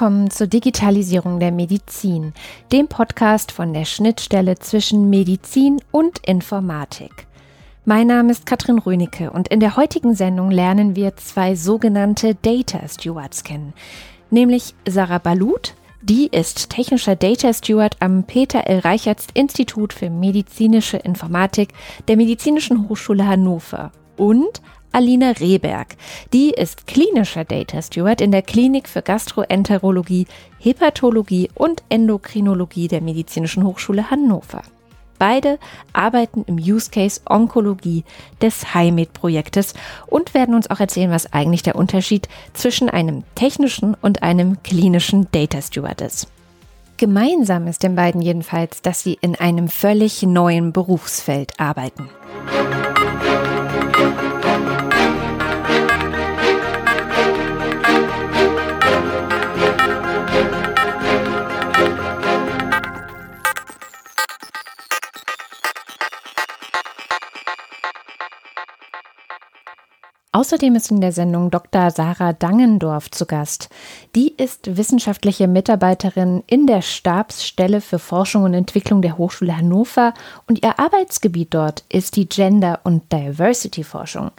Willkommen zur Digitalisierung der Medizin, dem Podcast von der Schnittstelle zwischen Medizin und Informatik. Mein Name ist Katrin Rönecke und in der heutigen Sendung lernen wir zwei sogenannte Data Stewards kennen, nämlich Sarah Balut, die ist technischer Data Steward am Peter L. Reichertz Institut für medizinische Informatik der Medizinischen Hochschule Hannover und Alina Rehberg. Die ist klinischer Data Steward in der Klinik für Gastroenterologie, Hepatologie und Endokrinologie der Medizinischen Hochschule Hannover. Beide arbeiten im Use Case Onkologie des HIMED-Projektes und werden uns auch erzählen, was eigentlich der Unterschied zwischen einem technischen und einem klinischen Data Steward ist. Gemeinsam ist den beiden jedenfalls, dass sie in einem völlig neuen Berufsfeld arbeiten. Außerdem ist in der Sendung Dr. Sarah Dangendorf zu Gast. Die ist wissenschaftliche Mitarbeiterin in der Stabsstelle für Forschung und Entwicklung der Hochschule Hannover und ihr Arbeitsgebiet dort ist die Gender- und Diversity-Forschung.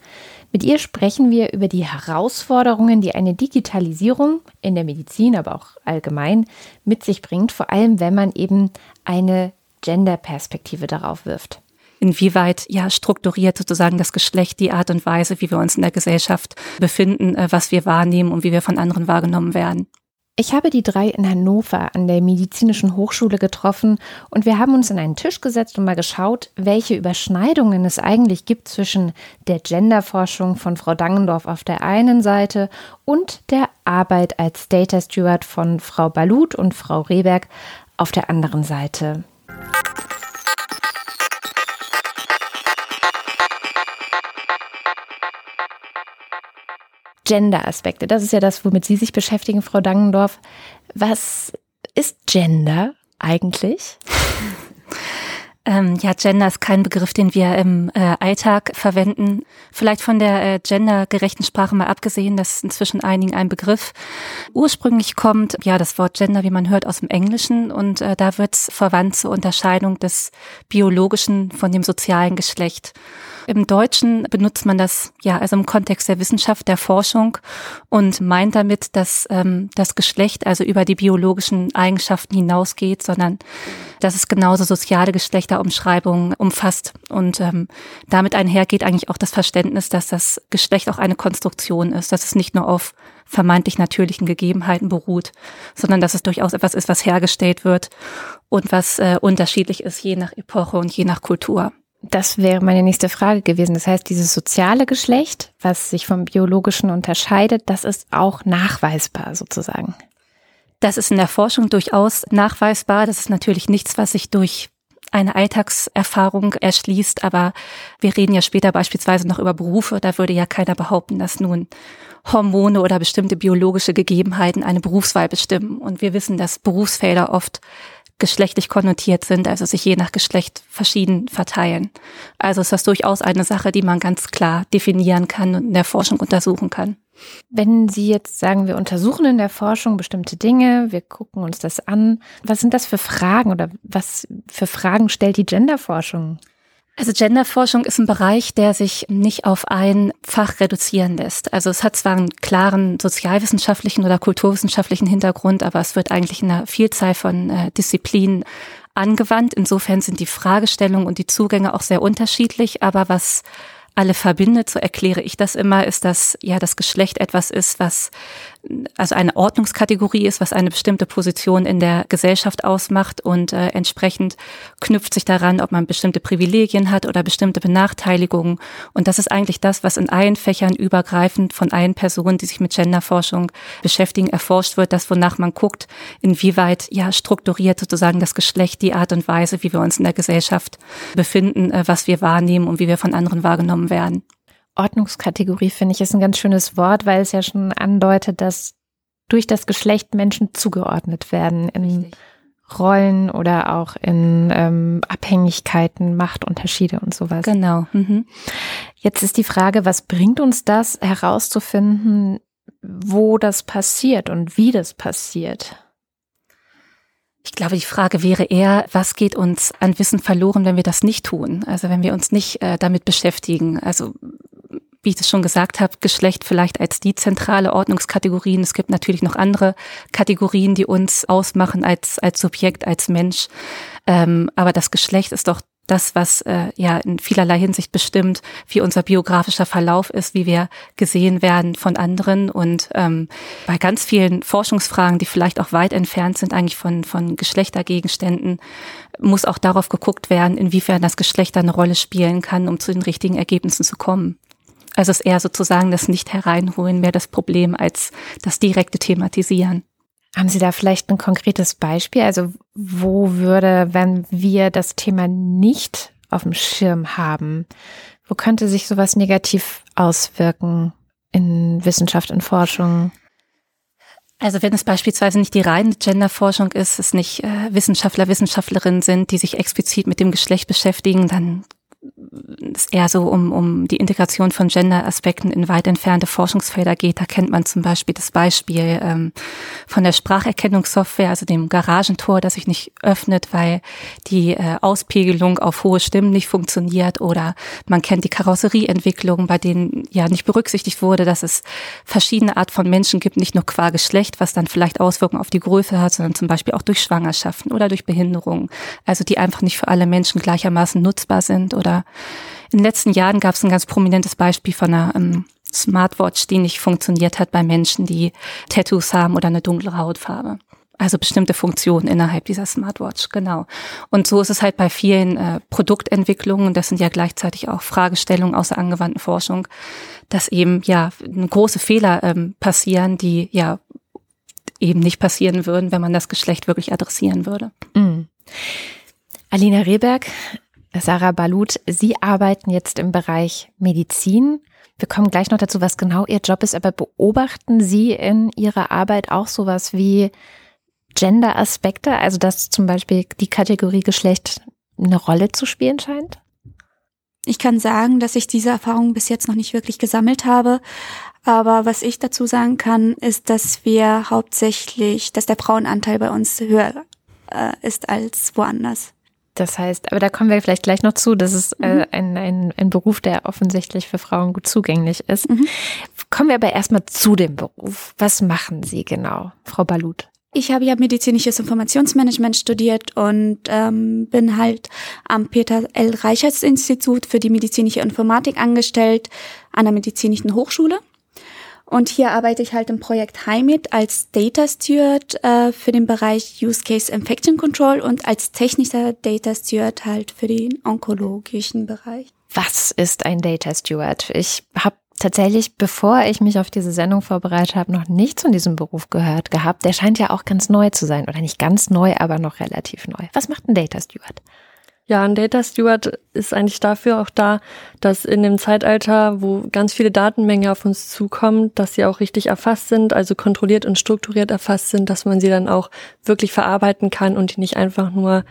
Mit ihr sprechen wir über die Herausforderungen, die eine Digitalisierung in der Medizin, aber auch allgemein mit sich bringt, vor allem wenn man eben eine Gender-Perspektive darauf wirft inwieweit ja strukturiert sozusagen das Geschlecht die Art und Weise, wie wir uns in der Gesellschaft befinden, äh, was wir wahrnehmen und wie wir von anderen wahrgenommen werden. Ich habe die drei in Hannover an der Medizinischen Hochschule getroffen und wir haben uns in einen Tisch gesetzt und mal geschaut, welche Überschneidungen es eigentlich gibt zwischen der Genderforschung von Frau Dangendorf auf der einen Seite und der Arbeit als Data Steward von Frau Balut und Frau Rehberg auf der anderen Seite. Gender-Aspekte. Das ist ja das, womit Sie sich beschäftigen, Frau Dangendorf. Was ist Gender eigentlich? Ähm, ja, Gender ist kein Begriff, den wir im äh, Alltag verwenden. Vielleicht von der äh, gendergerechten Sprache mal abgesehen, das ist inzwischen einigen ein Begriff. Ursprünglich kommt ja das Wort Gender, wie man hört, aus dem Englischen und äh, da wird es verwandt zur Unterscheidung des biologischen von dem sozialen Geschlecht. Im Deutschen benutzt man das ja also im Kontext der Wissenschaft, der Forschung und meint damit, dass ähm, das Geschlecht also über die biologischen Eigenschaften hinausgeht, sondern dass es genauso soziale Geschlechterumschreibungen umfasst. Und ähm, damit einhergeht eigentlich auch das Verständnis, dass das Geschlecht auch eine Konstruktion ist, dass es nicht nur auf vermeintlich natürlichen Gegebenheiten beruht, sondern dass es durchaus etwas ist, was hergestellt wird und was äh, unterschiedlich ist, je nach Epoche und je nach Kultur. Das wäre meine nächste Frage gewesen. Das heißt, dieses soziale Geschlecht, was sich vom biologischen unterscheidet, das ist auch nachweisbar sozusagen. Das ist in der Forschung durchaus nachweisbar. Das ist natürlich nichts, was sich durch eine Alltagserfahrung erschließt, aber wir reden ja später beispielsweise noch über Berufe. Da würde ja keiner behaupten, dass nun Hormone oder bestimmte biologische Gegebenheiten eine Berufswahl bestimmen. Und wir wissen, dass Berufsfelder oft geschlechtlich konnotiert sind, also sich je nach Geschlecht verschieden verteilen. Also ist das durchaus eine Sache, die man ganz klar definieren kann und in der Forschung untersuchen kann. Wenn Sie jetzt sagen, wir untersuchen in der Forschung bestimmte Dinge, wir gucken uns das an, was sind das für Fragen oder was für Fragen stellt die Genderforschung? Also Genderforschung ist ein Bereich, der sich nicht auf ein Fach reduzieren lässt. Also es hat zwar einen klaren sozialwissenschaftlichen oder kulturwissenschaftlichen Hintergrund, aber es wird eigentlich in einer Vielzahl von äh, Disziplinen angewandt. Insofern sind die Fragestellungen und die Zugänge auch sehr unterschiedlich. Aber was alle verbindet, so erkläre ich das immer, ist, dass ja das Geschlecht etwas ist, was also eine Ordnungskategorie ist, was eine bestimmte Position in der Gesellschaft ausmacht und äh, entsprechend knüpft sich daran, ob man bestimmte Privilegien hat oder bestimmte Benachteiligungen. Und das ist eigentlich das, was in allen Fächern übergreifend von allen Personen, die sich mit Genderforschung beschäftigen, erforscht wird, das wonach man guckt, inwieweit ja strukturiert sozusagen das Geschlecht die Art und Weise, wie wir uns in der Gesellschaft befinden, äh, was wir wahrnehmen und wie wir von anderen wahrgenommen werden. Ordnungskategorie finde ich ist ein ganz schönes Wort, weil es ja schon andeutet, dass durch das Geschlecht Menschen zugeordnet werden in Richtig. Rollen oder auch in ähm, Abhängigkeiten, Machtunterschiede und sowas. Genau. Mhm. Jetzt ist die Frage, was bringt uns das herauszufinden, wo das passiert und wie das passiert? Ich glaube, die Frage wäre eher, was geht uns an Wissen verloren, wenn wir das nicht tun? Also wenn wir uns nicht äh, damit beschäftigen. Also wie ich das schon gesagt habe, Geschlecht vielleicht als die zentrale Ordnungskategorien. Es gibt natürlich noch andere Kategorien, die uns ausmachen als, als Subjekt, als Mensch. Ähm, aber das Geschlecht ist doch das, was äh, ja in vielerlei Hinsicht bestimmt, wie unser biografischer Verlauf ist, wie wir gesehen werden von anderen. Und ähm, bei ganz vielen Forschungsfragen, die vielleicht auch weit entfernt sind eigentlich von, von Geschlechtergegenständen, muss auch darauf geguckt werden, inwiefern das Geschlecht eine Rolle spielen kann, um zu den richtigen Ergebnissen zu kommen. Also es ist eher sozusagen das Nicht-Hereinholen mehr das Problem als das direkte Thematisieren. Haben Sie da vielleicht ein konkretes Beispiel? Also wo würde, wenn wir das Thema nicht auf dem Schirm haben, wo könnte sich sowas negativ auswirken in Wissenschaft, in Forschung? Also wenn es beispielsweise nicht die reine Genderforschung ist, es nicht äh, Wissenschaftler, Wissenschaftlerinnen sind, die sich explizit mit dem Geschlecht beschäftigen, dann es eher so um, um die Integration von Gender-Aspekten in weit entfernte Forschungsfelder geht. Da kennt man zum Beispiel das Beispiel ähm, von der Spracherkennungssoftware, also dem Garagentor, das sich nicht öffnet, weil die äh, Auspegelung auf hohe Stimmen nicht funktioniert. Oder man kennt die Karosserieentwicklung, bei denen ja nicht berücksichtigt wurde, dass es verschiedene Art von Menschen gibt, nicht nur qua Geschlecht, was dann vielleicht Auswirkungen auf die Größe hat, sondern zum Beispiel auch durch Schwangerschaften oder durch Behinderungen. Also die einfach nicht für alle Menschen gleichermaßen nutzbar sind oder in den letzten Jahren gab es ein ganz prominentes Beispiel von einer ähm, Smartwatch, die nicht funktioniert hat bei Menschen, die Tattoos haben oder eine dunkle Hautfarbe. Also bestimmte Funktionen innerhalb dieser Smartwatch, genau. Und so ist es halt bei vielen äh, Produktentwicklungen, das sind ja gleichzeitig auch Fragestellungen aus der angewandten Forschung, dass eben ja große Fehler ähm, passieren, die ja eben nicht passieren würden, wenn man das Geschlecht wirklich adressieren würde. Mhm. Alina Rehberg, Sarah Balut, Sie arbeiten jetzt im Bereich Medizin. Wir kommen gleich noch dazu, was genau Ihr Job ist, aber beobachten Sie in Ihrer Arbeit auch sowas wie Gender-Aspekte, also dass zum Beispiel die Kategorie Geschlecht eine Rolle zu spielen scheint? Ich kann sagen, dass ich diese Erfahrung bis jetzt noch nicht wirklich gesammelt habe. Aber was ich dazu sagen kann, ist, dass wir hauptsächlich, dass der Frauenanteil bei uns höher äh, ist als woanders. Das heißt, aber da kommen wir vielleicht gleich noch zu, das ist äh, mhm. ein, ein, ein Beruf, der offensichtlich für Frauen gut zugänglich ist. Mhm. Kommen wir aber erstmal zu dem Beruf. Was machen Sie genau, Frau Balut? Ich habe ja medizinisches Informationsmanagement studiert und ähm, bin halt am Peter L. Reichertz Institut für die medizinische Informatik angestellt an der medizinischen Hochschule. Und hier arbeite ich halt im Projekt HIMIT als Data Steward äh, für den Bereich Use Case Infection Control und als technischer Data Steward halt für den onkologischen Bereich. Was ist ein Data Steward? Ich habe tatsächlich, bevor ich mich auf diese Sendung vorbereitet habe, noch nichts von diesem Beruf gehört gehabt. Der scheint ja auch ganz neu zu sein. Oder nicht ganz neu, aber noch relativ neu. Was macht ein Data Steward? Ja, ein Data Steward ist eigentlich dafür auch da, dass in dem Zeitalter, wo ganz viele Datenmenge auf uns zukommt, dass sie auch richtig erfasst sind, also kontrolliert und strukturiert erfasst sind, dass man sie dann auch wirklich verarbeiten kann und die nicht einfach nur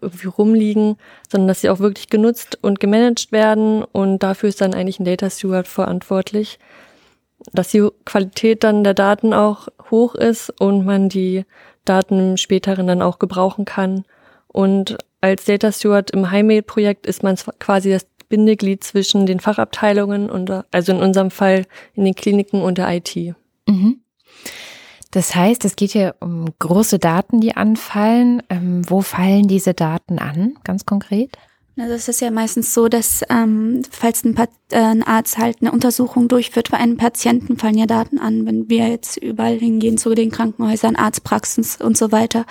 irgendwie rumliegen, sondern dass sie auch wirklich genutzt und gemanagt werden. Und dafür ist dann eigentlich ein Data Steward verantwortlich, dass die Qualität dann der Daten auch hoch ist und man die Daten im späteren dann auch gebrauchen kann und als Data Steward im HighMail-Projekt ist man quasi das Bindeglied zwischen den Fachabteilungen und also in unserem Fall in den Kliniken und der IT. Mhm. Das heißt, es geht hier um große Daten, die anfallen. Ähm, wo fallen diese Daten an, ganz konkret? Also es ist ja meistens so, dass ähm, falls ein, äh, ein, Arzt halt eine Untersuchung durchführt für einen Patienten, fallen ja Daten an, wenn wir jetzt überall hingehen zu den Krankenhäusern, Arztpraxen und so weiter.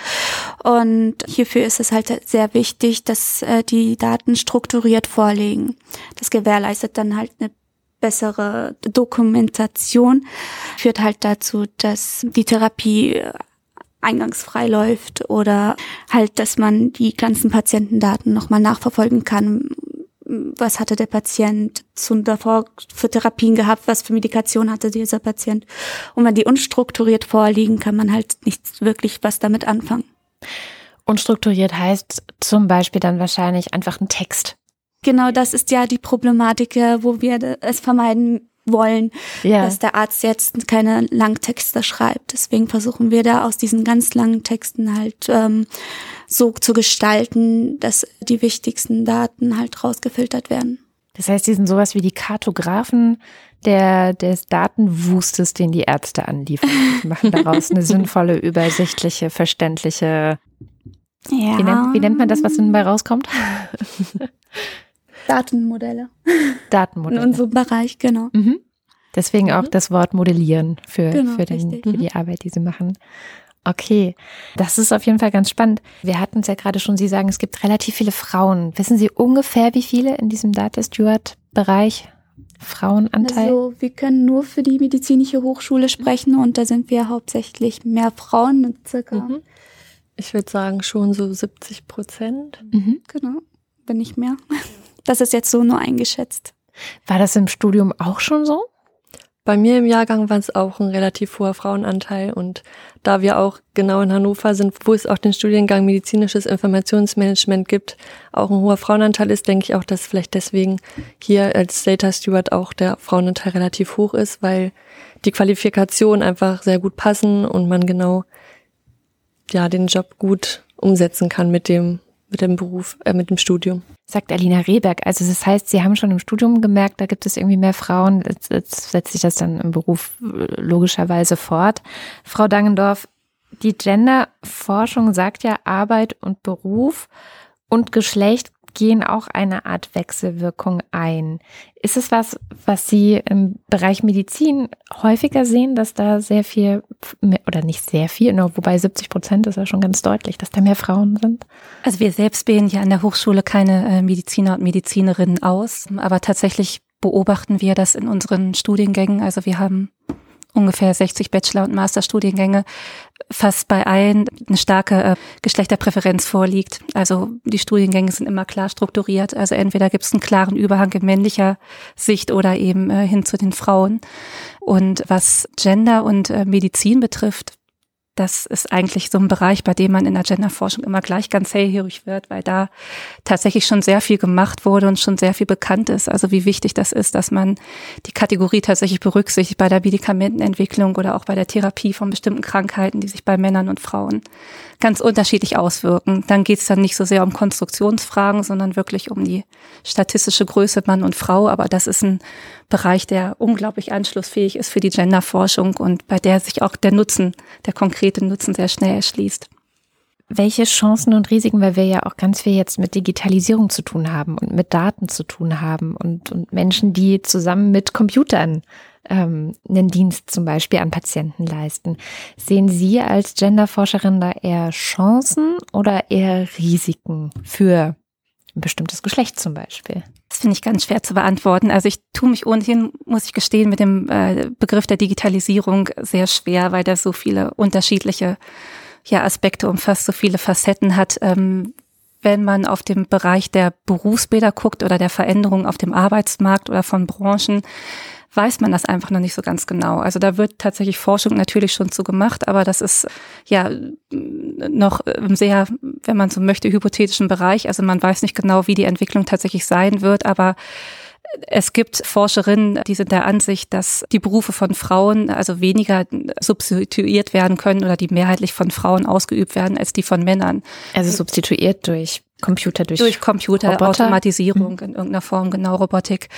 Und hierfür ist es halt sehr wichtig, dass äh, die Daten strukturiert vorliegen. Das gewährleistet dann halt eine bessere Dokumentation, führt halt dazu, dass die Therapie eingangsfrei läuft oder halt, dass man die ganzen Patientendaten nochmal nachverfolgen kann. Was hatte der Patient zu davor für Therapien gehabt? Was für Medikation hatte dieser Patient? Und wenn die unstrukturiert vorliegen, kann man halt nicht wirklich was damit anfangen. Unstrukturiert heißt zum Beispiel dann wahrscheinlich einfach ein Text. Genau, das ist ja die Problematik, wo wir es vermeiden wollen, ja. dass der Arzt jetzt keine Langtexte schreibt. Deswegen versuchen wir da aus diesen ganz langen Texten halt ähm, so zu gestalten, dass die wichtigsten Daten halt rausgefiltert werden. Das heißt, die sind sowas wie die Kartografen der, des Datenwustes, den die Ärzte anliefern. Die machen daraus eine sinnvolle, übersichtliche, verständliche. Ja. Wie, nennt, wie nennt man das, was hinten bei rauskommt? Datenmodelle. Datenmodelle. In unserem Bereich, genau. Mhm. Deswegen mhm. auch das Wort modellieren für, genau, für, den, für die mhm. Arbeit, die sie machen. Okay, das ist auf jeden Fall ganz spannend. Wir hatten es ja gerade schon, Sie sagen, es gibt relativ viele Frauen. Wissen Sie ungefähr, wie viele in diesem Data Steward-Bereich Frauenanteil? Also wir können nur für die medizinische Hochschule sprechen und da sind wir hauptsächlich mehr Frauen, circa. Mhm. Ich würde sagen schon so 70 Prozent. Mhm. Genau, wenn nicht mehr. Das ist jetzt so nur eingeschätzt. War das im Studium auch schon so? Bei mir im Jahrgang war es auch ein relativ hoher Frauenanteil und da wir auch genau in Hannover sind, wo es auch den Studiengang medizinisches Informationsmanagement gibt, auch ein hoher Frauenanteil ist, denke ich auch, dass vielleicht deswegen hier als Data Steward auch der Frauenanteil relativ hoch ist, weil die Qualifikationen einfach sehr gut passen und man genau ja den Job gut umsetzen kann mit dem mit dem Beruf, äh, mit dem Studium. Sagt Alina Rehberg. Also das heißt, Sie haben schon im Studium gemerkt, da gibt es irgendwie mehr Frauen. Jetzt, jetzt setzt sich das dann im Beruf äh, logischerweise fort. Frau Dangendorf, die Genderforschung sagt ja, Arbeit und Beruf und Geschlecht gehen auch eine Art Wechselwirkung ein. Ist es was, was Sie im Bereich Medizin häufiger sehen, dass da sehr viel, oder nicht sehr viel, wobei 70 Prozent ist ja schon ganz deutlich, dass da mehr Frauen sind? Also wir selbst bilden ja an der Hochschule keine äh, Mediziner und Medizinerinnen aus, aber tatsächlich beobachten wir das in unseren Studiengängen. Also wir haben ungefähr 60 Bachelor- und Masterstudiengänge fast bei allen eine starke äh, Geschlechterpräferenz vorliegt. Also die Studiengänge sind immer klar strukturiert. Also entweder gibt es einen klaren Überhang in männlicher Sicht oder eben äh, hin zu den Frauen. Und was Gender und äh, Medizin betrifft, das ist eigentlich so ein Bereich, bei dem man in der Genderforschung immer gleich ganz hellhörig wird, weil da tatsächlich schon sehr viel gemacht wurde und schon sehr viel bekannt ist. Also wie wichtig das ist, dass man die Kategorie tatsächlich berücksichtigt bei der Medikamentenentwicklung oder auch bei der Therapie von bestimmten Krankheiten, die sich bei Männern und Frauen ganz unterschiedlich auswirken. Dann geht es dann nicht so sehr um Konstruktionsfragen, sondern wirklich um die statistische Größe Mann und Frau. Aber das ist ein Bereich, der unglaublich anschlussfähig ist für die Genderforschung und bei der sich auch der Nutzen, der konkrete Nutzen sehr schnell erschließt. Welche Chancen und Risiken, weil wir ja auch ganz viel jetzt mit Digitalisierung zu tun haben und mit Daten zu tun haben und, und Menschen, die zusammen mit Computern ähm, einen Dienst zum Beispiel an Patienten leisten. Sehen Sie als Genderforscherin da eher Chancen oder eher Risiken für ein bestimmtes Geschlecht zum Beispiel? Das finde ich ganz schwer zu beantworten. Also ich tue mich ohnehin, muss ich gestehen, mit dem äh, Begriff der Digitalisierung sehr schwer, weil der so viele unterschiedliche ja, Aspekte umfasst, so viele Facetten hat. Ähm, wenn man auf den Bereich der Berufsbilder guckt oder der Veränderungen auf dem Arbeitsmarkt oder von Branchen, weiß man das einfach noch nicht so ganz genau. Also da wird tatsächlich Forschung natürlich schon zu gemacht, aber das ist ja noch im sehr, wenn man so möchte, hypothetischen Bereich. Also man weiß nicht genau, wie die Entwicklung tatsächlich sein wird, aber es gibt Forscherinnen, die sind der Ansicht, dass die Berufe von Frauen also weniger substituiert werden können oder die mehrheitlich von Frauen ausgeübt werden als die von Männern. Also substituiert durch Computer durch, durch Computer, Roboter. Automatisierung mhm. in irgendeiner Form, genau Robotik.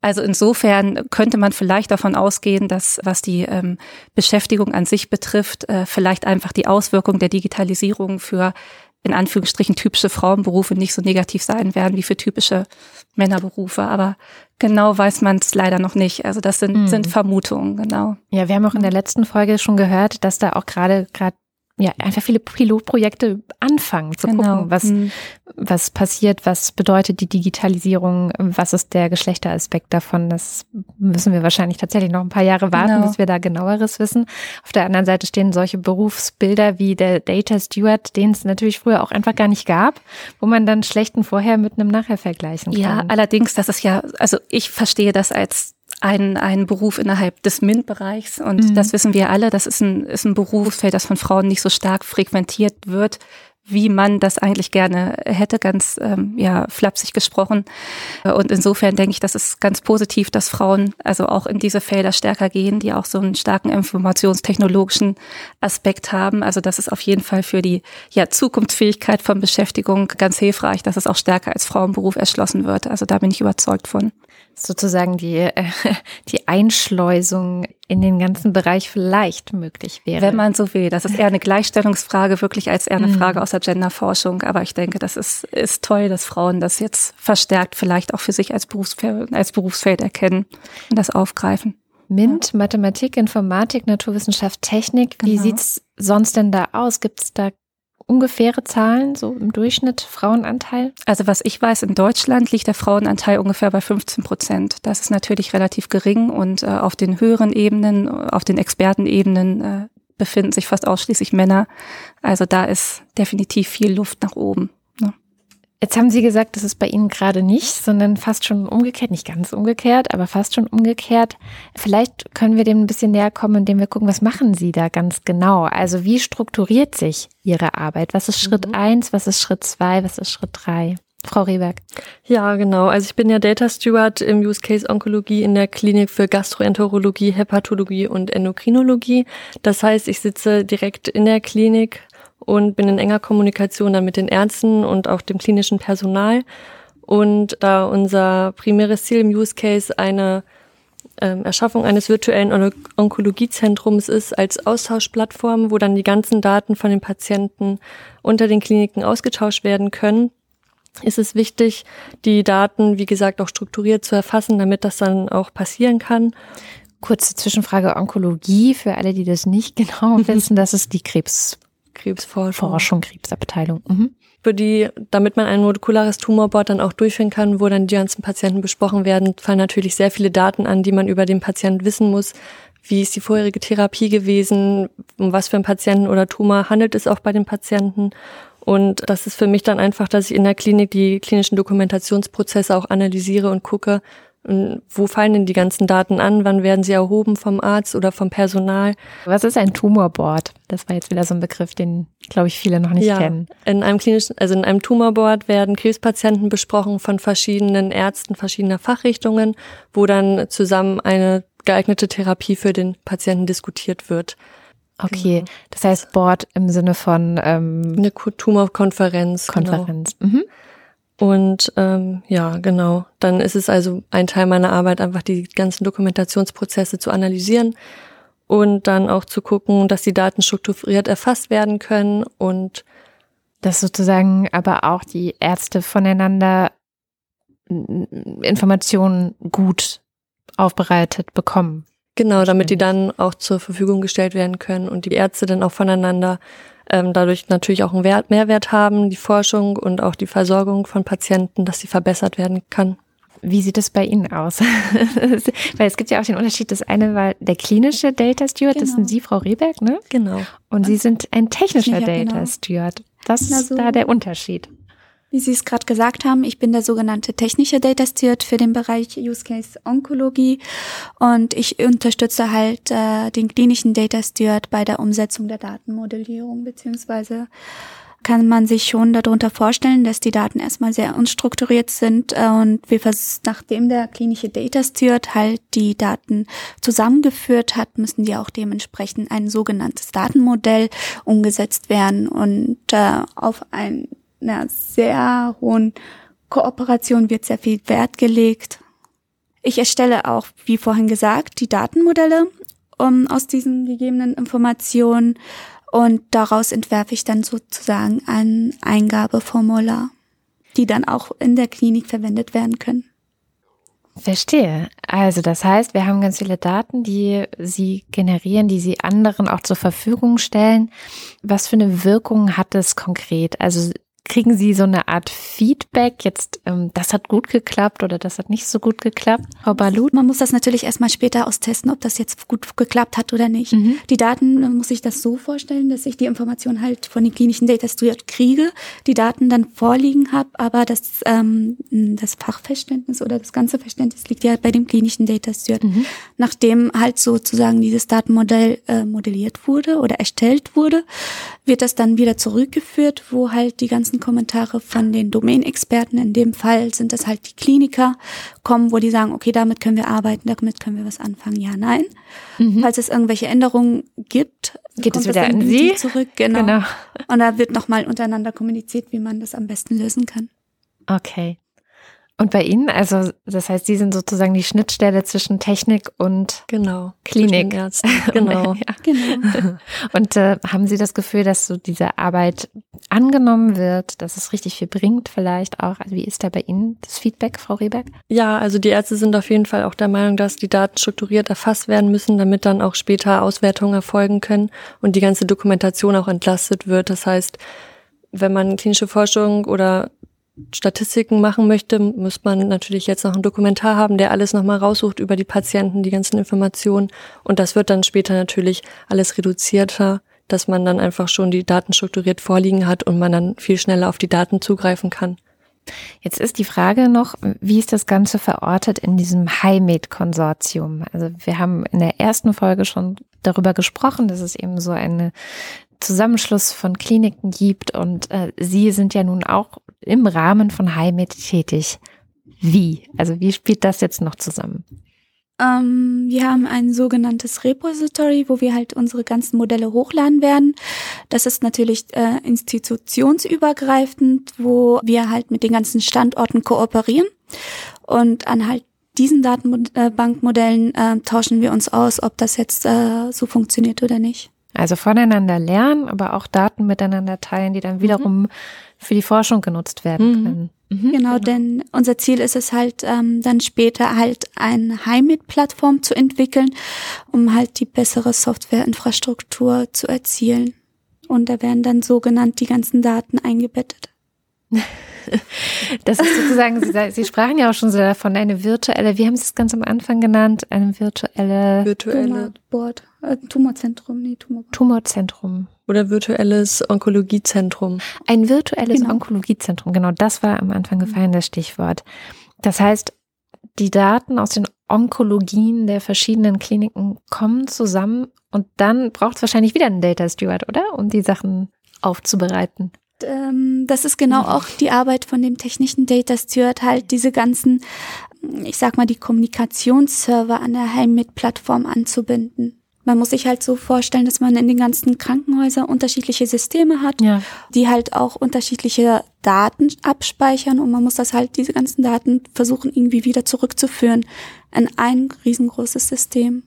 Also insofern könnte man vielleicht davon ausgehen, dass was die ähm, Beschäftigung an sich betrifft, äh, vielleicht einfach die Auswirkung der Digitalisierung für in Anführungsstrichen typische Frauenberufe nicht so negativ sein werden wie für typische Männerberufe. Aber genau weiß man es leider noch nicht. Also das sind, mhm. sind Vermutungen, genau. Ja, wir haben auch in der letzten Folge schon gehört, dass da auch gerade gerade ja, einfach viele Pilotprojekte anfangen zu genau. gucken, was, mhm. was passiert, was bedeutet die Digitalisierung, was ist der Geschlechteraspekt davon. Das müssen wir wahrscheinlich tatsächlich noch ein paar Jahre warten, genau. bis wir da genaueres wissen. Auf der anderen Seite stehen solche Berufsbilder wie der Data Steward, den es natürlich früher auch einfach gar nicht gab, wo man dann schlechten Vorher mit einem Nachher vergleichen kann. Ja, allerdings, das ist ja, also ich verstehe das als ein, ein Beruf innerhalb des MINT-Bereichs. Und mhm. das wissen wir alle, das ist ein, ist ein Berufsfeld, das von Frauen nicht so stark frequentiert wird, wie man das eigentlich gerne hätte, ganz ähm, ja flapsig gesprochen. Und insofern denke ich, das ist ganz positiv, dass Frauen also auch in diese Felder stärker gehen, die auch so einen starken informationstechnologischen Aspekt haben. Also das ist auf jeden Fall für die ja, Zukunftsfähigkeit von Beschäftigung ganz hilfreich, dass es auch stärker als Frauenberuf erschlossen wird. Also da bin ich überzeugt von sozusagen die, äh, die Einschleusung in den ganzen Bereich vielleicht möglich wäre. Wenn man so will. Das ist eher eine Gleichstellungsfrage, wirklich als eher eine mhm. Frage aus der Genderforschung. Aber ich denke, das ist, ist toll, dass Frauen das jetzt verstärkt vielleicht auch für sich als Berufsfeld, als Berufsfeld erkennen und das aufgreifen. MINT, Mathematik, Informatik, Naturwissenschaft, Technik. Wie genau. sieht's sonst denn da aus? Gibt es da ungefähre Zahlen, so im Durchschnitt Frauenanteil? Also was ich weiß, in Deutschland liegt der Frauenanteil ungefähr bei 15 Prozent. Das ist natürlich relativ gering und äh, auf den höheren Ebenen, auf den Expertenebenen äh, befinden sich fast ausschließlich Männer. Also da ist definitiv viel Luft nach oben. Jetzt haben Sie gesagt, das ist bei Ihnen gerade nicht, sondern fast schon umgekehrt, nicht ganz umgekehrt, aber fast schon umgekehrt. Vielleicht können wir dem ein bisschen näher kommen, indem wir gucken, was machen Sie da ganz genau? Also wie strukturiert sich Ihre Arbeit? Was ist Schritt mhm. eins? Was ist Schritt zwei? Was ist Schritt drei? Frau Rehberg. Ja, genau. Also ich bin ja Data Steward im Use Case Onkologie in der Klinik für Gastroenterologie, Hepatologie und Endokrinologie. Das heißt, ich sitze direkt in der Klinik und bin in enger Kommunikation dann mit den Ärzten und auch dem klinischen Personal. Und da unser primäres Ziel im Use Case eine ähm, Erschaffung eines virtuellen On Onkologiezentrums ist als Austauschplattform, wo dann die ganzen Daten von den Patienten unter den Kliniken ausgetauscht werden können, ist es wichtig, die Daten, wie gesagt, auch strukturiert zu erfassen, damit das dann auch passieren kann. Kurze Zwischenfrage Onkologie für alle, die das nicht genau wissen, das ist die Krebs Krebsforschung. Forschung, Krebsabteilung. Mhm. Für die, damit man ein molekulares Tumorboard dann auch durchführen kann, wo dann die ganzen Patienten besprochen werden, fallen natürlich sehr viele Daten an, die man über den Patienten wissen muss. Wie ist die vorherige Therapie gewesen? Um was für einen Patienten oder Tumor handelt es auch bei den Patienten? Und das ist für mich dann einfach, dass ich in der Klinik die klinischen Dokumentationsprozesse auch analysiere und gucke, wo fallen denn die ganzen Daten an? Wann werden sie erhoben vom Arzt oder vom Personal? Was ist ein Tumorboard? Das war jetzt wieder so ein Begriff, den, glaube ich, viele noch nicht ja, kennen. In einem klinischen, also in einem Tumorboard werden Krebspatienten besprochen von verschiedenen Ärzten verschiedener Fachrichtungen, wo dann zusammen eine geeignete Therapie für den Patienten diskutiert wird. Okay, genau. das heißt Board im Sinne von ähm, eine Tumorkonferenz. Konferenz. Genau. Mhm. Und ähm, ja, genau. Dann ist es also ein Teil meiner Arbeit, einfach die ganzen Dokumentationsprozesse zu analysieren und dann auch zu gucken, dass die Daten strukturiert erfasst werden können und dass sozusagen aber auch die Ärzte voneinander Informationen gut aufbereitet bekommen. Genau, damit die dann auch zur Verfügung gestellt werden können und die Ärzte dann auch voneinander ähm, dadurch natürlich auch einen Wert, Mehrwert haben, die Forschung und auch die Versorgung von Patienten, dass sie verbessert werden kann. Wie sieht es bei Ihnen aus? Weil es gibt ja auch den Unterschied, das eine war der klinische Data Steward, genau. das sind Sie, Frau Rehberg, ne? Genau. Und Sie sind ein technischer ja, Data genau. Steward. Was ist so. da der Unterschied? Wie Sie es gerade gesagt haben, ich bin der sogenannte technische Data Steward für den Bereich Use Case Onkologie und ich unterstütze halt äh, den klinischen Data Steward bei der Umsetzung der Datenmodellierung beziehungsweise kann man sich schon darunter vorstellen, dass die Daten erstmal sehr unstrukturiert sind äh, und wir nachdem der klinische Data Steward halt die Daten zusammengeführt hat, müssen die auch dementsprechend ein sogenanntes Datenmodell umgesetzt werden und äh, auf ein einer sehr hohen Kooperation wird sehr viel Wert gelegt. Ich erstelle auch, wie vorhin gesagt, die Datenmodelle um, aus diesen gegebenen Informationen und daraus entwerfe ich dann sozusagen ein Eingabeformular, die dann auch in der Klinik verwendet werden können. Verstehe. Also das heißt, wir haben ganz viele Daten, die Sie generieren, die Sie anderen auch zur Verfügung stellen. Was für eine Wirkung hat es konkret? Also kriegen Sie so eine Art Feedback? Jetzt, ähm, das hat gut geklappt oder das hat nicht so gut geklappt, Frau Balut? Man muss das natürlich erstmal später austesten, ob das jetzt gut geklappt hat oder nicht. Mhm. Die Daten, muss sich das so vorstellen, dass ich die Information halt von den klinischen Data Steward kriege, die Daten dann vorliegen habe, aber das, ähm, das Fachverständnis oder das ganze Verständnis liegt ja bei dem klinischen Data Steward. Mhm. Nachdem halt sozusagen dieses Datenmodell äh, modelliert wurde oder erstellt wurde, wird das dann wieder zurückgeführt, wo halt die ganzen Kommentare von den Domänexperten, in dem Fall sind das halt die Kliniker, kommen, wo die sagen, okay, damit können wir arbeiten, damit können wir was anfangen, ja, nein. Mhm. Falls es irgendwelche Änderungen gibt, geht es wieder an Sie zurück, genau. genau. Und da wird nochmal untereinander kommuniziert, wie man das am besten lösen kann. Okay. Und bei Ihnen, also das heißt, Sie sind sozusagen die Schnittstelle zwischen Technik und genau, Klinik. Genau. ja. genau. Und äh, haben Sie das Gefühl, dass so diese Arbeit angenommen wird, dass es richtig viel bringt vielleicht auch? Also wie ist da bei Ihnen das Feedback, Frau Rehberg? Ja, also die Ärzte sind auf jeden Fall auch der Meinung, dass die Daten strukturiert erfasst werden müssen, damit dann auch später Auswertungen erfolgen können und die ganze Dokumentation auch entlastet wird. Das heißt, wenn man klinische Forschung oder Statistiken machen möchte, muss man natürlich jetzt noch einen Dokumentar haben, der alles nochmal raussucht über die Patienten, die ganzen Informationen. Und das wird dann später natürlich alles reduzierter, dass man dann einfach schon die Daten strukturiert vorliegen hat und man dann viel schneller auf die Daten zugreifen kann. Jetzt ist die Frage noch, wie ist das Ganze verortet in diesem HiMed-Konsortium? Also wir haben in der ersten Folge schon darüber gesprochen, dass es eben so eine Zusammenschluss von Kliniken gibt und äh, Sie sind ja nun auch im Rahmen von HiMed tätig. Wie? Also wie spielt das jetzt noch zusammen? Ähm, wir haben ein sogenanntes Repository, wo wir halt unsere ganzen Modelle hochladen werden. Das ist natürlich äh, institutionsübergreifend, wo wir halt mit den ganzen Standorten kooperieren und an halt diesen Datenbankmodellen äh, tauschen wir uns aus, ob das jetzt äh, so funktioniert oder nicht. Also voneinander lernen, aber auch Daten miteinander teilen, die dann mhm. wiederum mhm. für die Forschung genutzt werden mhm. können. Mhm, genau, genau, denn unser Ziel ist es halt, ähm, dann später halt eine Heimit-Plattform zu entwickeln, um halt die bessere Softwareinfrastruktur zu erzielen. Und da werden dann sogenannt die ganzen Daten eingebettet. Das ist sozusagen, Sie, Sie sprachen ja auch schon so davon, eine virtuelle, wie haben Sie es ganz am Anfang genannt? Eine virtuelle, virtuelle Tumorboard, äh, Tumorzentrum, nee, Tumorboard. Tumorzentrum. Oder virtuelles Onkologiezentrum. Ein virtuelles genau. Onkologiezentrum, genau, das war am Anfang gefallen, das Stichwort. Das heißt, die Daten aus den Onkologien der verschiedenen Kliniken kommen zusammen und dann braucht es wahrscheinlich wieder einen Data Steward, oder? Um die Sachen aufzubereiten ähm, das ist genau auch die Arbeit von dem technischen Data Steward, halt diese ganzen, ich sag mal, die Kommunikationsserver an der Heimmit-Plattform anzubinden. Man muss sich halt so vorstellen, dass man in den ganzen Krankenhäusern unterschiedliche Systeme hat, ja. die halt auch unterschiedliche Daten abspeichern und man muss das halt, diese ganzen Daten versuchen irgendwie wieder zurückzuführen in ein riesengroßes System.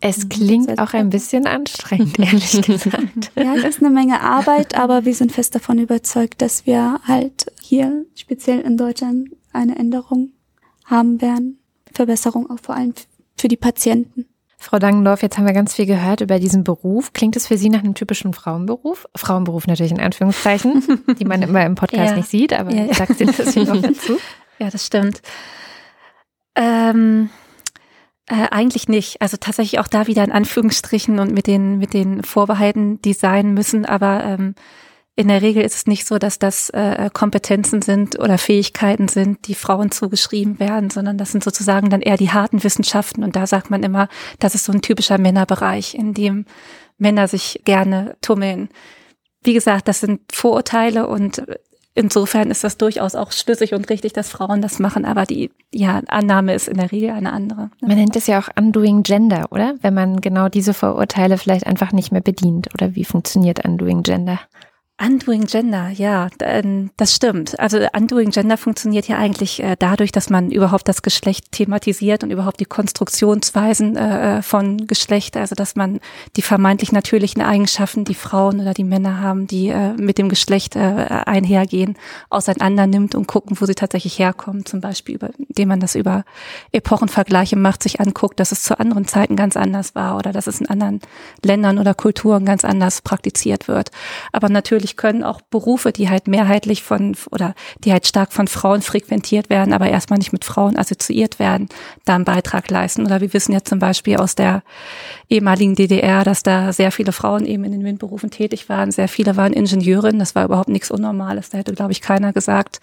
Es mhm. klingt auch ein bisschen anstrengend, ehrlich gesagt. Ja, es ist eine Menge Arbeit, aber wir sind fest davon überzeugt, dass wir halt hier speziell in Deutschland eine Änderung haben werden. Verbesserung auch vor allem für die Patienten. Frau Dangendorf, jetzt haben wir ganz viel gehört über diesen Beruf. Klingt es für Sie nach einem typischen Frauenberuf? Frauenberuf natürlich in Anführungszeichen, die man immer im Podcast ja. nicht sieht, aber ja, ja. sage Sie natürlich noch dazu. Ja, das stimmt. Ähm äh, eigentlich nicht. Also tatsächlich auch da wieder in Anführungsstrichen und mit den, mit den Vorbehalten, die sein müssen. Aber ähm, in der Regel ist es nicht so, dass das äh, Kompetenzen sind oder Fähigkeiten sind, die Frauen zugeschrieben werden, sondern das sind sozusagen dann eher die harten Wissenschaften. Und da sagt man immer, das ist so ein typischer Männerbereich, in dem Männer sich gerne tummeln. Wie gesagt, das sind Vorurteile und insofern ist das durchaus auch schlüssig und richtig, dass Frauen das machen, aber die ja, Annahme ist in der Regel eine andere. Man nennt es ja auch Undoing Gender, oder? Wenn man genau diese Vorurteile vielleicht einfach nicht mehr bedient. Oder wie funktioniert Undoing Gender? Undoing Gender, ja, ähm, das stimmt. Also Undoing Gender funktioniert ja eigentlich äh, dadurch, dass man überhaupt das Geschlecht thematisiert und überhaupt die Konstruktionsweisen äh, äh, von Geschlecht, also dass man die vermeintlich natürlichen Eigenschaften, die Frauen oder die Männer haben, die mit dem Geschlecht einhergehen, auseinander nimmt und gucken, wo sie tatsächlich herkommen. Zum Beispiel, indem man das über Epochenvergleiche macht, sich anguckt, dass es zu anderen Zeiten ganz anders war oder dass es in anderen Ländern oder Kulturen ganz anders praktiziert wird. Aber natürlich natürlich können auch Berufe, die halt mehrheitlich von oder die halt stark von Frauen frequentiert werden, aber erstmal nicht mit Frauen assoziiert werden, da einen Beitrag leisten. Oder wir wissen ja zum Beispiel aus der ehemaligen DDR, dass da sehr viele Frauen eben in den MINT-Berufen tätig waren. Sehr viele waren Ingenieurinnen. Das war überhaupt nichts Unnormales. Da hätte, glaube ich, keiner gesagt,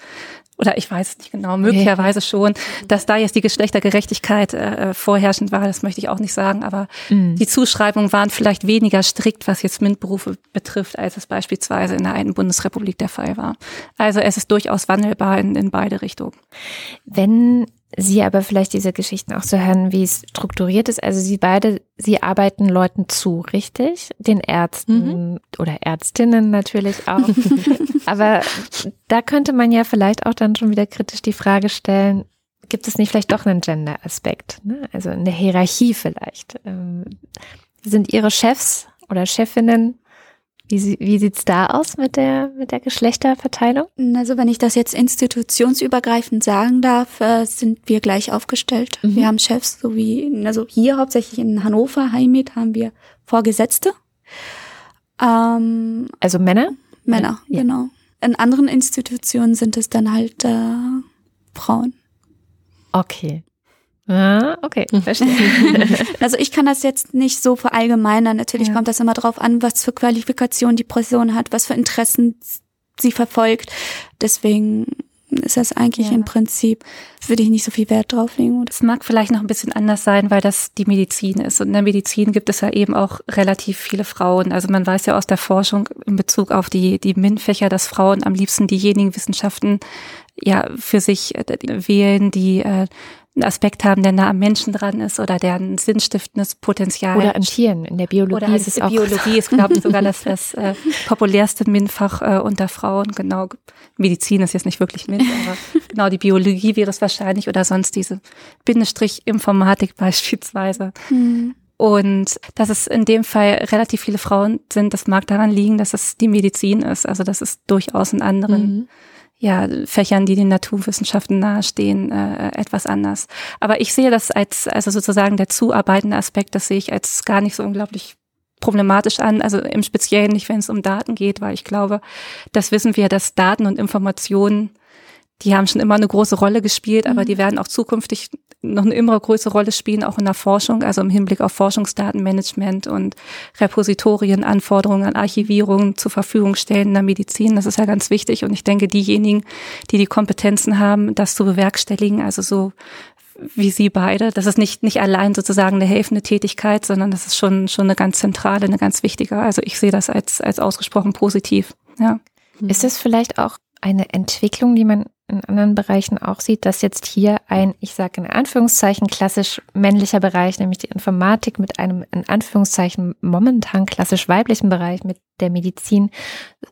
oder ich weiß nicht genau, möglicherweise schon, dass da jetzt die Geschlechtergerechtigkeit äh, vorherrschend war, das möchte ich auch nicht sagen, aber mhm. die Zuschreibungen waren vielleicht weniger strikt, was jetzt MINT-Berufe betrifft, als es beispielsweise in der einen Bundesrepublik der Fall war. Also es ist durchaus wandelbar in, in beide Richtungen. Wenn Sie aber vielleicht diese Geschichten auch so hören, wie es strukturiert ist. Also Sie beide, Sie arbeiten Leuten zu, richtig? Den Ärzten mhm. oder Ärztinnen natürlich auch. aber da könnte man ja vielleicht auch dann schon wieder kritisch die Frage stellen, gibt es nicht vielleicht doch einen Gender-Aspekt? Ne? Also in der Hierarchie vielleicht. Ähm, sind Ihre Chefs oder Chefinnen wie, wie sieht's da aus mit der, mit der Geschlechterverteilung? Also wenn ich das jetzt institutionsübergreifend sagen darf, äh, sind wir gleich aufgestellt. Mhm. Wir haben Chefs, so wie, also hier hauptsächlich in Hannover, Heimet, haben wir Vorgesetzte. Ähm, also Männer? Männer, ja. genau. In anderen Institutionen sind es dann halt äh, Frauen. Okay. Ah, okay, verstehe. also ich kann das jetzt nicht so verallgemeinern. Natürlich ja. kommt das immer drauf an, was für Qualifikationen die Person hat, was für Interessen sie verfolgt. Deswegen ist das eigentlich ja. im Prinzip, würde ich nicht so viel Wert drauflegen. Es mag vielleicht noch ein bisschen anders sein, weil das die Medizin ist. Und in der Medizin gibt es ja eben auch relativ viele Frauen. Also man weiß ja aus der Forschung in Bezug auf die, die MINT-Fächer, dass Frauen am liebsten diejenigen Wissenschaften ja für sich äh, wählen, die äh, einen Aspekt haben, der nah am Menschen dran ist oder der ein sinnstiftendes Potenzial Oder an Tieren. In der Biologie oder ist es auch. Biologie ist, glaube ich, sogar das, das äh, populärste MINT-Fach äh, unter Frauen. Genau. Medizin ist jetzt nicht wirklich MINT, aber genau die Biologie wäre es wahrscheinlich oder sonst diese Bindestrich Informatik beispielsweise. Mhm. Und dass es in dem Fall relativ viele Frauen sind, das mag daran liegen, dass es die Medizin ist. Also das ist durchaus in anderen mhm ja, Fächern, die den Naturwissenschaften nahestehen, äh, etwas anders. Aber ich sehe das als, also sozusagen der zuarbeitende Aspekt, das sehe ich als gar nicht so unglaublich problematisch an, also im Speziellen nicht, wenn es um Daten geht, weil ich glaube, das wissen wir, dass Daten und Informationen die haben schon immer eine große Rolle gespielt, aber mhm. die werden auch zukünftig noch eine immer größere Rolle spielen, auch in der Forschung, also im Hinblick auf Forschungsdatenmanagement und Repositorien, Anforderungen an Archivierung zur Verfügung stellen in der Medizin. Das ist ja ganz wichtig. Und ich denke, diejenigen, die die Kompetenzen haben, das zu bewerkstelligen, also so wie Sie beide, das ist nicht, nicht allein sozusagen eine helfende Tätigkeit, sondern das ist schon, schon eine ganz zentrale, eine ganz wichtige. Also ich sehe das als, als ausgesprochen positiv, ja. Ist es vielleicht auch eine Entwicklung, die man in anderen Bereichen auch sieht, dass jetzt hier ein, ich sage in Anführungszeichen, klassisch männlicher Bereich, nämlich die Informatik mit einem in Anführungszeichen momentan klassisch weiblichen Bereich mit der Medizin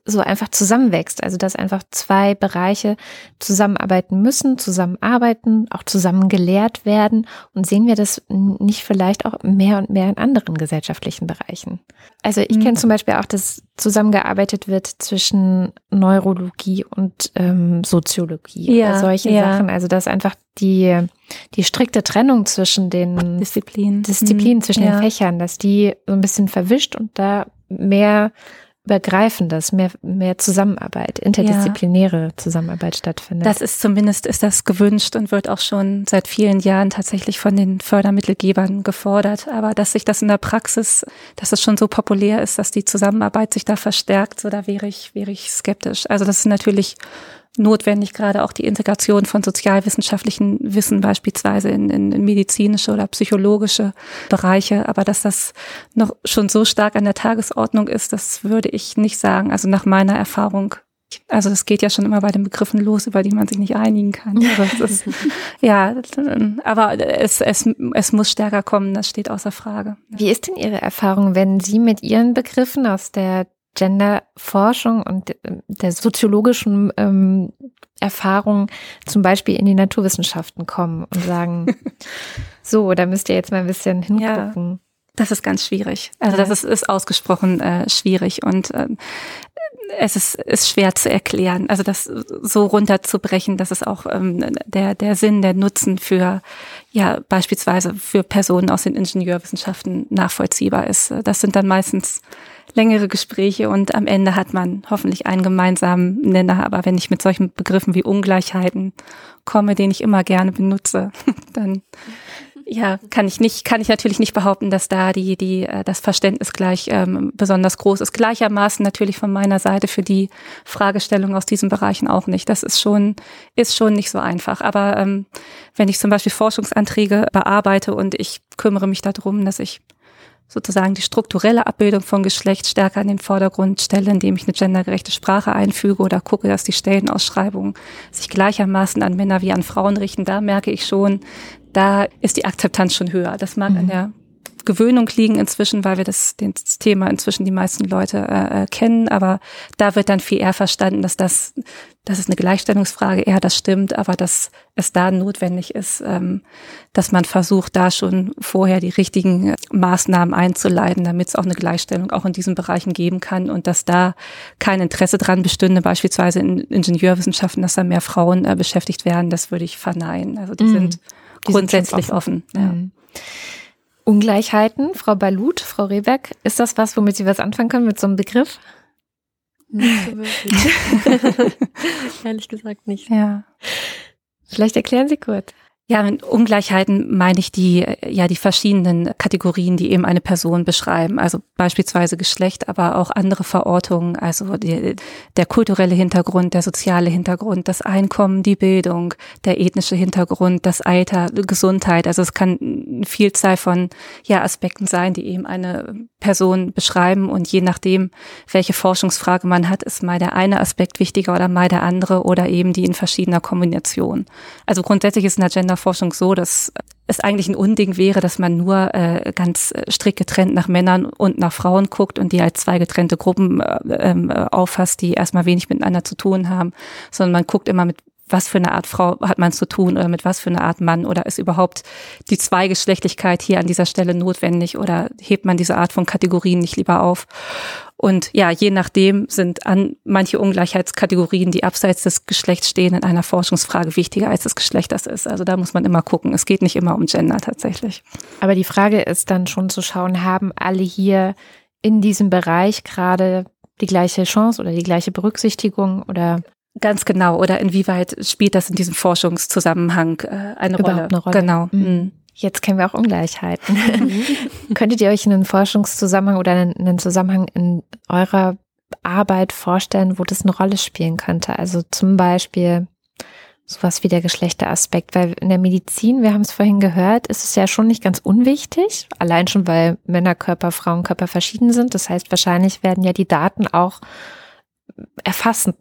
so einfach zusammenwächst. Also dass einfach zwei Bereiche zusammenarbeiten müssen, zusammenarbeiten, auch zusammen gelehrt werden. Und sehen wir das nicht vielleicht auch mehr und mehr in anderen gesellschaftlichen Bereichen? Also ich mhm. kenne zum Beispiel auch, dass zusammengearbeitet wird zwischen Neurologie und ähm, Soziologie ja, oder solche ja. Sachen. Also dass einfach die, die strikte Trennung zwischen den Disziplinen, Disziplinen mhm. zwischen ja. den Fächern, dass die so ein bisschen verwischt und da mehr übergreifendes, mehr, mehr Zusammenarbeit, interdisziplinäre ja. Zusammenarbeit stattfindet. Das ist zumindest, ist das gewünscht und wird auch schon seit vielen Jahren tatsächlich von den Fördermittelgebern gefordert. Aber dass sich das in der Praxis, dass es schon so populär ist, dass die Zusammenarbeit sich da verstärkt, so da wäre ich, wäre ich skeptisch. Also das ist natürlich notwendig, gerade auch die Integration von sozialwissenschaftlichen Wissen beispielsweise in, in, in, medizinische oder psychologische Bereiche. Aber dass das noch schon so stark an der Tagesordnung ist, das würde ich nicht sagen. Also nach meiner Erfahrung. Also es geht ja schon immer bei den Begriffen los, über die man sich nicht einigen kann. Also ist, ja, aber es, es, es muss stärker kommen, das steht außer Frage. Wie ist denn Ihre Erfahrung, wenn Sie mit Ihren Begriffen aus der Genderforschung und der soziologischen ähm, Erfahrung zum Beispiel in die Naturwissenschaften kommen und sagen, so, da müsst ihr jetzt mal ein bisschen hingucken. Ja, das ist ganz schwierig. Also das ist, ist ausgesprochen äh, schwierig und äh, es ist, ist schwer zu erklären. Also das so runterzubrechen, dass es auch ähm, der, der Sinn, der Nutzen für ja beispielsweise für Personen aus den Ingenieurwissenschaften nachvollziehbar ist. Das sind dann meistens längere Gespräche und am Ende hat man hoffentlich einen gemeinsamen Nenner. Aber wenn ich mit solchen Begriffen wie Ungleichheiten komme, den ich immer gerne benutze, dann ja, kann ich nicht, kann ich natürlich nicht behaupten, dass da die, die, äh, das Verständnis gleich ähm, besonders groß ist. Gleichermaßen natürlich von meiner Seite für die Fragestellung aus diesen Bereichen auch nicht. Das ist schon, ist schon nicht so einfach. Aber ähm, wenn ich zum Beispiel Forschungsanträge bearbeite und ich kümmere mich darum, dass ich sozusagen die strukturelle Abbildung von Geschlecht stärker in den Vordergrund stelle, indem ich eine gendergerechte Sprache einfüge oder gucke, dass die Stellenausschreibungen sich gleichermaßen an Männer wie an Frauen richten. Da merke ich schon, da ist die Akzeptanz schon höher. Das mag mhm. an der Gewöhnung liegen inzwischen, weil wir das, das Thema inzwischen die meisten Leute äh, äh, kennen, aber da wird dann viel eher verstanden, dass das, das ist eine Gleichstellungsfrage, eher das stimmt, aber dass es da notwendig ist, ähm, dass man versucht, da schon vorher die richtigen Maßnahmen einzuleiten, damit es auch eine Gleichstellung auch in diesen Bereichen geben kann und dass da kein Interesse dran bestünde, beispielsweise in Ingenieurwissenschaften, dass da mehr Frauen äh, beschäftigt werden, das würde ich verneinen. Also die mhm. sind die grundsätzlich offen. offen. Ja. Mhm. Ungleichheiten, Frau Balut, Frau Rehberg, ist das was, womit Sie was anfangen können mit so einem Begriff? Nicht so wirklich. Ehrlich gesagt nicht. Ja. Vielleicht erklären Sie kurz. Ja, mit Ungleichheiten meine ich die, ja, die verschiedenen Kategorien, die eben eine Person beschreiben. Also beispielsweise Geschlecht, aber auch andere Verortungen, also die, der kulturelle Hintergrund, der soziale Hintergrund, das Einkommen, die Bildung, der ethnische Hintergrund, das Alter, Gesundheit. Also es kann eine Vielzahl von, ja, Aspekten sein, die eben eine Person beschreiben und je nachdem, welche Forschungsfrage man hat, ist mal der eine Aspekt wichtiger oder mal der andere oder eben die in verschiedener Kombination. Also grundsätzlich ist in der Genderforschung so, dass es eigentlich ein Unding wäre, dass man nur äh, ganz strikt getrennt nach Männern und nach Frauen guckt und die als zwei getrennte Gruppen äh, äh, auffasst, die erstmal wenig miteinander zu tun haben, sondern man guckt immer mit was für eine Art Frau hat man zu tun oder mit was für eine Art Mann oder ist überhaupt die Zweigeschlechtlichkeit hier an dieser Stelle notwendig oder hebt man diese Art von Kategorien nicht lieber auf? Und ja, je nachdem sind an manche Ungleichheitskategorien, die abseits des Geschlechts stehen, in einer Forschungsfrage wichtiger als das Geschlecht das ist. Also da muss man immer gucken. Es geht nicht immer um Gender tatsächlich. Aber die Frage ist dann schon zu schauen, haben alle hier in diesem Bereich gerade die gleiche Chance oder die gleiche Berücksichtigung oder Ganz genau. Oder inwieweit spielt das in diesem Forschungszusammenhang äh, eine, Rolle? eine Rolle? Genau. Mhm. mhm. Jetzt kennen wir auch Ungleichheiten. Mhm. Könntet ihr euch einen Forschungszusammenhang oder einen, einen Zusammenhang in eurer Arbeit vorstellen, wo das eine Rolle spielen könnte? Also zum Beispiel sowas wie der Geschlechteraspekt, weil in der Medizin, wir haben es vorhin gehört, ist es ja schon nicht ganz unwichtig, allein schon weil Männerkörper, Frauenkörper verschieden sind. Das heißt, wahrscheinlich werden ja die Daten auch erfassen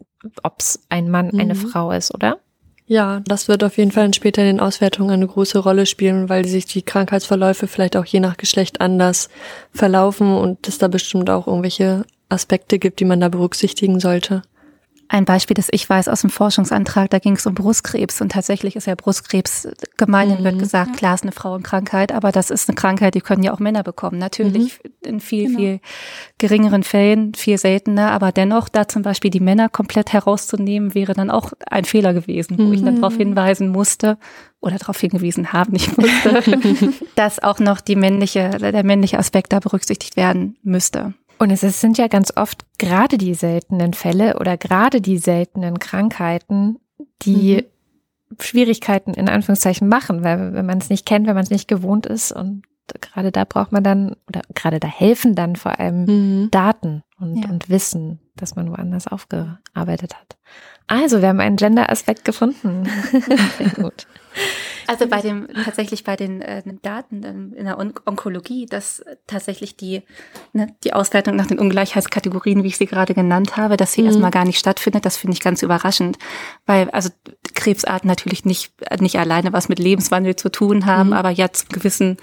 ob es ein Mann, mhm. eine Frau ist, oder? Ja, das wird auf jeden Fall später in den Auswertungen eine große Rolle spielen, weil sich die Krankheitsverläufe vielleicht auch je nach Geschlecht anders verlaufen und es da bestimmt auch irgendwelche Aspekte gibt, die man da berücksichtigen sollte. Ein Beispiel, das ich weiß aus dem Forschungsantrag, da ging es um Brustkrebs und tatsächlich ist ja Brustkrebs, gemeinhin mhm. wird gesagt, klar ist eine Frauenkrankheit, aber das ist eine Krankheit, die können ja auch Männer bekommen. Natürlich mhm. in viel, genau. viel geringeren Fällen, viel seltener, aber dennoch da zum Beispiel die Männer komplett herauszunehmen, wäre dann auch ein Fehler gewesen, wo mhm. ich dann darauf mhm. hinweisen musste oder darauf hingewiesen haben, ich musste, dass auch noch die männliche, der männliche Aspekt da berücksichtigt werden müsste. Und es sind ja ganz oft gerade die seltenen Fälle oder gerade die seltenen Krankheiten, die mhm. Schwierigkeiten in Anführungszeichen machen, weil wenn man es nicht kennt, wenn man es nicht gewohnt ist und gerade da braucht man dann oder gerade da helfen dann vor allem mhm. Daten und, ja. und Wissen, dass man woanders aufgearbeitet hat. Also, wir haben einen Gender-Aspekt gefunden. Sehr gut. Also bei dem tatsächlich bei den äh, Daten in der On Onkologie, dass tatsächlich die ne, die Auswertung nach den Ungleichheitskategorien, wie ich sie gerade genannt habe, dass sie mhm. erstmal gar nicht stattfindet, das finde ich ganz überraschend, weil also Krebsarten natürlich nicht nicht alleine was mit Lebenswandel zu tun haben, mhm. aber ja zum gewissen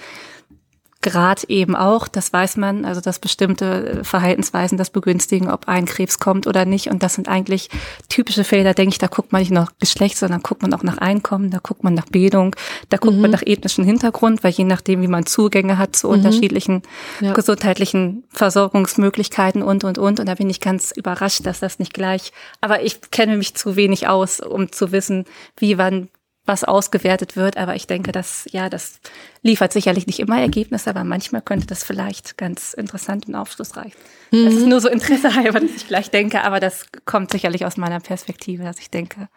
Grad eben auch, das weiß man, also dass bestimmte Verhaltensweisen das begünstigen, ob ein Krebs kommt oder nicht. Und das sind eigentlich typische Fehler, denke ich, da guckt man nicht nach Geschlecht, sondern guckt man auch nach Einkommen, da guckt man nach Bildung, da guckt mhm. man nach ethnischen Hintergrund, weil je nachdem, wie man Zugänge hat zu mhm. unterschiedlichen ja. gesundheitlichen Versorgungsmöglichkeiten und, und, und. Und da bin ich ganz überrascht, dass das nicht gleich, aber ich kenne mich zu wenig aus, um zu wissen, wie wann was ausgewertet wird. Aber ich denke, dass, ja, das liefert sicherlich nicht immer Ergebnisse, aber manchmal könnte das vielleicht ganz interessant und aufschlussreich. Mhm. Das ist nur so Interesse halber, dass ich gleich denke, aber das kommt sicherlich aus meiner Perspektive, dass ich denke,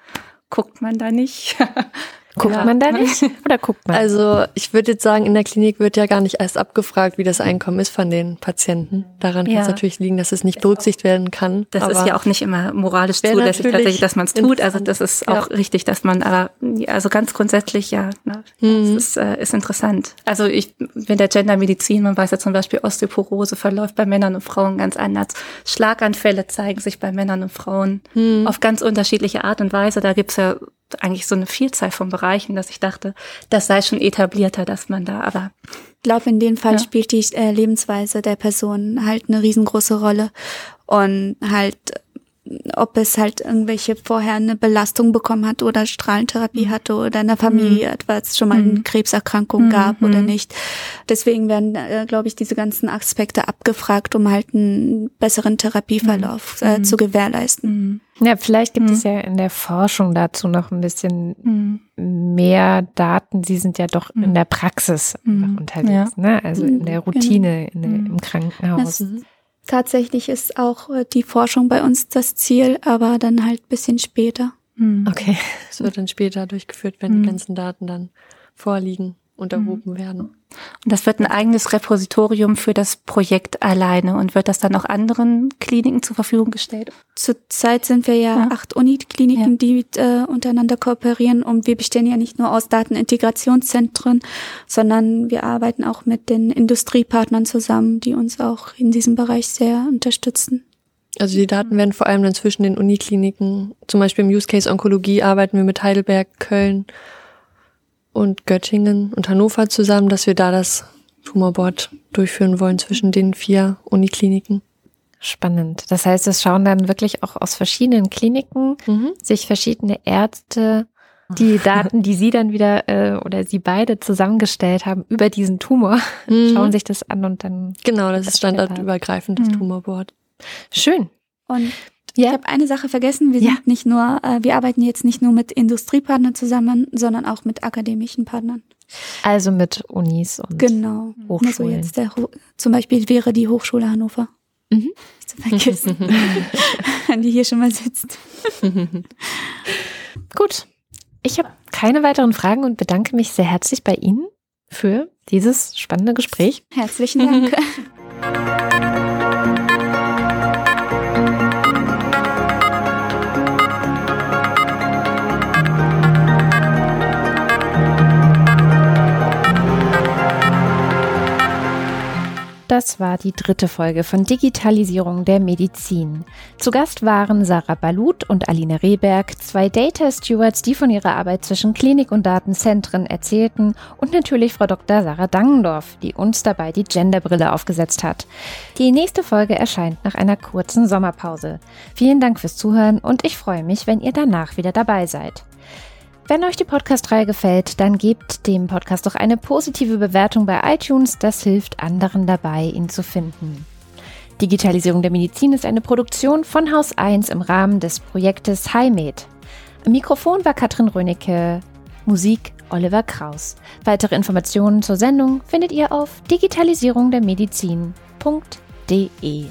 guckt man da nicht? Guckt ja. man da nicht? Oder guckt man? Also ich würde jetzt sagen, in der Klinik wird ja gar nicht erst abgefragt, wie das Einkommen ist von den Patienten. Daran ja. kann es natürlich liegen, dass es nicht berücksichtigt werden kann. Das ist ja auch nicht immer moralisch zulässig tatsächlich, dass man es tut. Also das ist auch ja. richtig, dass man, aber also ganz grundsätzlich ja, ne, mhm. das ist, äh, ist interessant. Also ich bin der Gendermedizin, man weiß ja zum Beispiel, Osteoporose verläuft bei Männern und Frauen ganz anders. Schlaganfälle zeigen sich bei Männern und Frauen mhm. auf ganz unterschiedliche Art und Weise. Da gibt's ja eigentlich so eine Vielzahl von Bereichen, dass ich dachte, das sei schon etablierter, dass man da, aber. Ich glaube, in dem Fall ja. spielt die äh, Lebensweise der Person halt eine riesengroße Rolle und halt ob es halt irgendwelche vorher eine Belastung bekommen hat oder Strahlentherapie mhm. hatte oder in der Familie mhm. etwas schon mal eine mhm. Krebserkrankung mhm. gab oder mhm. nicht. Deswegen werden, äh, glaube ich, diese ganzen Aspekte abgefragt, um halt einen besseren Therapieverlauf äh, zu gewährleisten. Ja, vielleicht gibt es ja in der Forschung dazu noch ein bisschen mehr Daten. Sie sind ja doch in der Praxis unterwegs, ja. ne? also in der Routine genau. in im Krankenhaus. Das Tatsächlich ist auch äh, die Forschung bei uns das Ziel, aber dann halt bisschen später. Hm. Okay. Es wird dann später durchgeführt, wenn mhm. die ganzen Daten dann vorliegen und erhoben mhm. werden. Und das wird ein eigenes Repositorium für das Projekt alleine und wird das dann auch anderen Kliniken zur Verfügung gestellt? Zurzeit sind wir ja, ja. acht Unikliniken, ja. die äh, untereinander kooperieren und wir bestehen ja nicht nur aus Datenintegrationszentren, sondern wir arbeiten auch mit den Industriepartnern zusammen, die uns auch in diesem Bereich sehr unterstützen. Also die Daten werden vor allem dann zwischen den Unikliniken, zum Beispiel im Use Case Onkologie arbeiten wir mit Heidelberg, Köln und Göttingen und Hannover zusammen, dass wir da das Tumorboard durchführen wollen zwischen den vier Unikliniken. Spannend. Das heißt, es schauen dann wirklich auch aus verschiedenen Kliniken mhm. sich verschiedene Ärzte die Daten, die Sie dann wieder äh, oder Sie beide zusammengestellt haben über diesen Tumor, mhm. schauen sich das an und dann. Genau, das ist standardübergreifend, das mhm. Tumorboard. Schön. Und ja. Ich habe eine Sache vergessen. Wir ja. sind nicht nur, äh, wir arbeiten jetzt nicht nur mit Industriepartnern zusammen, sondern auch mit akademischen Partnern. Also mit Unis und genau. Hochschulen. Also jetzt der, zum Beispiel wäre die Hochschule Hannover. Mhm. Zu vergessen. die hier schon mal sitzt. Gut. Ich habe keine weiteren Fragen und bedanke mich sehr herzlich bei Ihnen für dieses spannende Gespräch. Herzlichen Dank. Das war die dritte Folge von Digitalisierung der Medizin. Zu Gast waren Sarah Balut und Aline Rehberg, zwei Data Stewards, die von ihrer Arbeit zwischen Klinik und Datenzentren erzählten und natürlich Frau Dr. Sarah Dangendorf, die uns dabei die Genderbrille aufgesetzt hat. Die nächste Folge erscheint nach einer kurzen Sommerpause. Vielen Dank fürs Zuhören und ich freue mich, wenn ihr danach wieder dabei seid. Wenn euch die Podcast-Reihe gefällt, dann gebt dem Podcast doch eine positive Bewertung bei iTunes. Das hilft anderen dabei, ihn zu finden. Digitalisierung der Medizin ist eine Produktion von Haus 1 im Rahmen des Projektes HiMed. Am Mikrofon war Katrin Rönecke, Musik Oliver Kraus. Weitere Informationen zur Sendung findet ihr auf digitalisierungdermedizin.de.